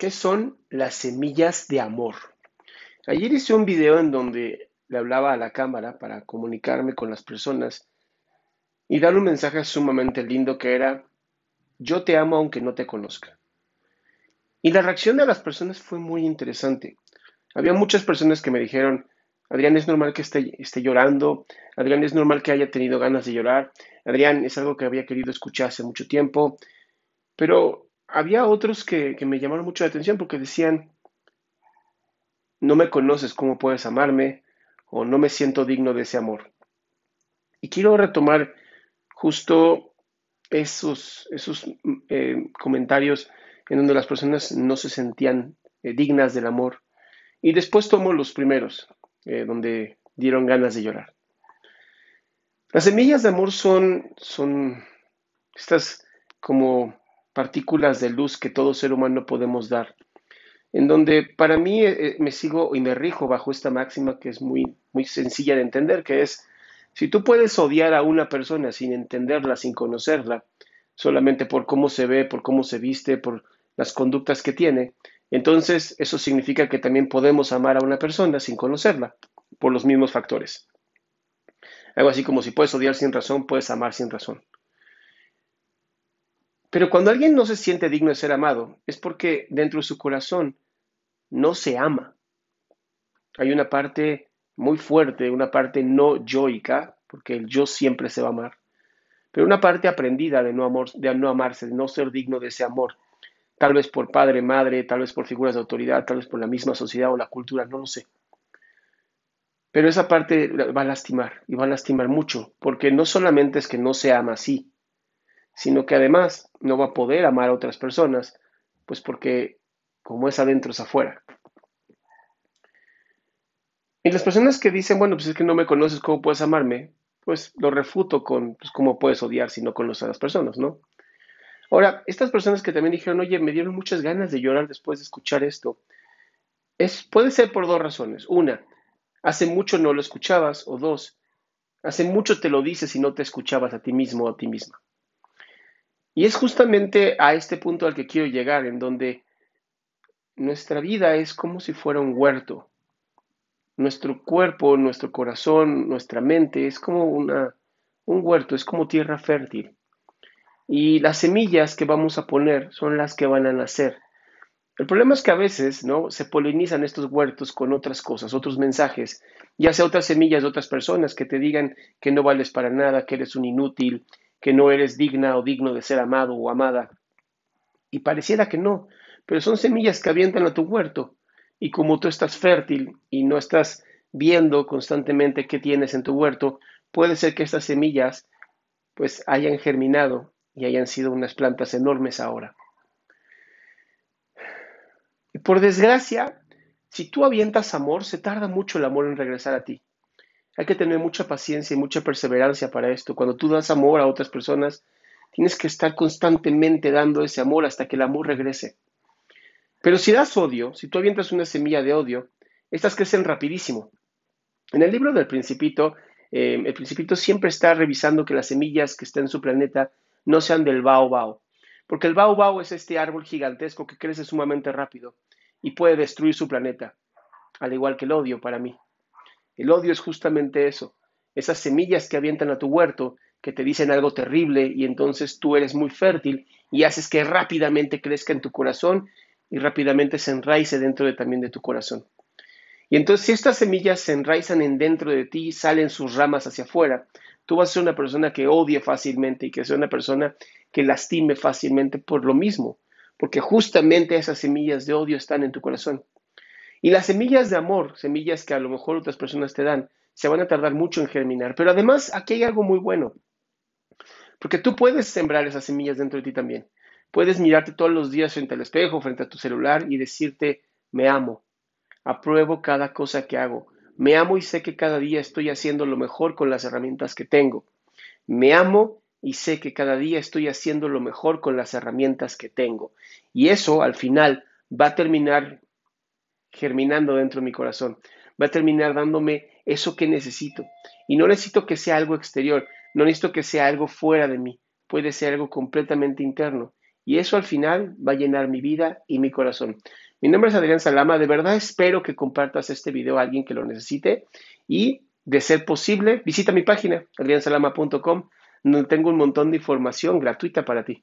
¿Qué son las semillas de amor? Ayer hice un video en donde le hablaba a la cámara para comunicarme con las personas y dar un mensaje sumamente lindo que era, yo te amo aunque no te conozca. Y la reacción de las personas fue muy interesante. Había muchas personas que me dijeron, Adrián, es normal que esté, esté llorando, Adrián, es normal que haya tenido ganas de llorar, Adrián, es algo que había querido escuchar hace mucho tiempo, pero había otros que, me llamaron mucho la atención porque decían, no me conoces, ¿cómo puedes amarme? O no me siento digno de ese amor. Y quiero retomar justo esos, esos eh, comentarios en donde las personas no se sentían eh, dignas del amor. Y después tomo los primeros, eh, donde dieron ganas de llorar. Las semillas de amor son, son estas como partículas de luz que todo ser humano podemos dar. En donde para mí eh, eh, me sigo y me rijo bajo esta máxima que es muy, muy sencilla de entender, que es, si tú puedes odiar a una persona sin entenderla, sin conocerla, solamente por cómo se ve, por cómo se viste, por las conductas que tiene, entonces eso significa que también podemos amar a una persona sin conocerla, por los mismos factores. Algo así como si puedes odiar sin razón, puedes amar sin razón. Pero cuando alguien no se siente digno de ser amado, es porque dentro de su corazón no se ama. Hay una parte muy fuerte, una parte no yoica, porque el yo siempre se va a amar, pero una parte aprendida de no, amarse, de no ser digno de ese amor, tal vez por padre, madre, tal vez por figuras de autoridad, tal vez por la misma sociedad o la cultura, no lo sé. Pero esa parte va a lastimar y va a lastimar mucho, porque no solamente es que no se ama así, sino que además no va a poder amar a otras personas, pues porque como es adentro es afuera. Y las personas que dicen, bueno, pues es que no me conoces, ¿cómo puedes amarme? Pues lo refuto con, pues cómo puedes odiar si no conoces a las personas, ¿no? Ahora, estas personas que también dijeron, oye, me dieron muchas ganas de llorar después de escuchar esto, es, puede ser por dos razones. Una, hace mucho no lo escuchabas, o dos, hace mucho te lo dices y no te escuchabas a ti mismo o a ti misma. Y es justamente a este punto al que quiero llegar, en donde nuestra vida es como si fuera un huerto. Nuestro cuerpo, nuestro corazón, nuestra mente es como una, un huerto, es como tierra fértil. Y las semillas que vamos a poner son las que van a nacer. El problema es que a veces ¿no? se polinizan estos huertos con otras cosas, otros mensajes, ya sea otras semillas de otras personas que te digan que no vales para nada, que eres un inútil, que no eres digna o digno de ser amado o amada. Y pareciera que no, pero son semillas que avientan a tu huerto. Y como tú estás fértil y no estás viendo constantemente qué tienes en tu huerto, puede ser que estas semillas pues hayan germinado y hayan sido unas plantas enormes ahora. Y por desgracia, si tú avientas amor, se tarda mucho el amor en regresar a ti. Hay que tener mucha paciencia y mucha perseverancia para esto. Cuando tú das amor a otras personas, tienes que estar constantemente dando ese amor hasta que el amor regrese. Pero si das odio, si tú avientas una semilla de odio, estas crecen rapidísimo. En el libro del Principito, eh, el Principito siempre está revisando que las semillas que están en su planeta no sean del baobao, porque el baobao es este árbol gigantesco que crece sumamente rápido y puede destruir su planeta, al igual que el odio para mí. El odio es justamente eso, esas semillas que avientan a tu huerto, que te dicen algo terrible y entonces tú eres muy fértil y haces que rápidamente crezca en tu corazón y rápidamente se enraice dentro de, también de tu corazón. Y entonces si estas semillas se enraizan en dentro de ti y salen sus ramas hacia afuera, tú vas a ser una persona que odie fácilmente y que sea una persona que lastime fácilmente por lo mismo, porque justamente esas semillas de odio están en tu corazón. Y las semillas de amor, semillas que a lo mejor otras personas te dan, se van a tardar mucho en germinar. Pero además aquí hay algo muy bueno, porque tú puedes sembrar esas semillas dentro de ti también. Puedes mirarte todos los días frente al espejo, frente a tu celular y decirte, me amo, apruebo cada cosa que hago, me amo y sé que cada día estoy haciendo lo mejor con las herramientas que tengo. Me amo y sé que cada día estoy haciendo lo mejor con las herramientas que tengo. Y eso al final va a terminar germinando dentro de mi corazón. Va a terminar dándome eso que necesito. Y no necesito que sea algo exterior, no necesito que sea algo fuera de mí, puede ser algo completamente interno. y eso al final va a llenar mi vida y mi corazón. Mi nombre es Adrián Salama, de verdad espero que compartas este video a alguien que lo necesite y de ser posible, visita mi página adriansalama.com donde tengo un montón de información gratuita para ti.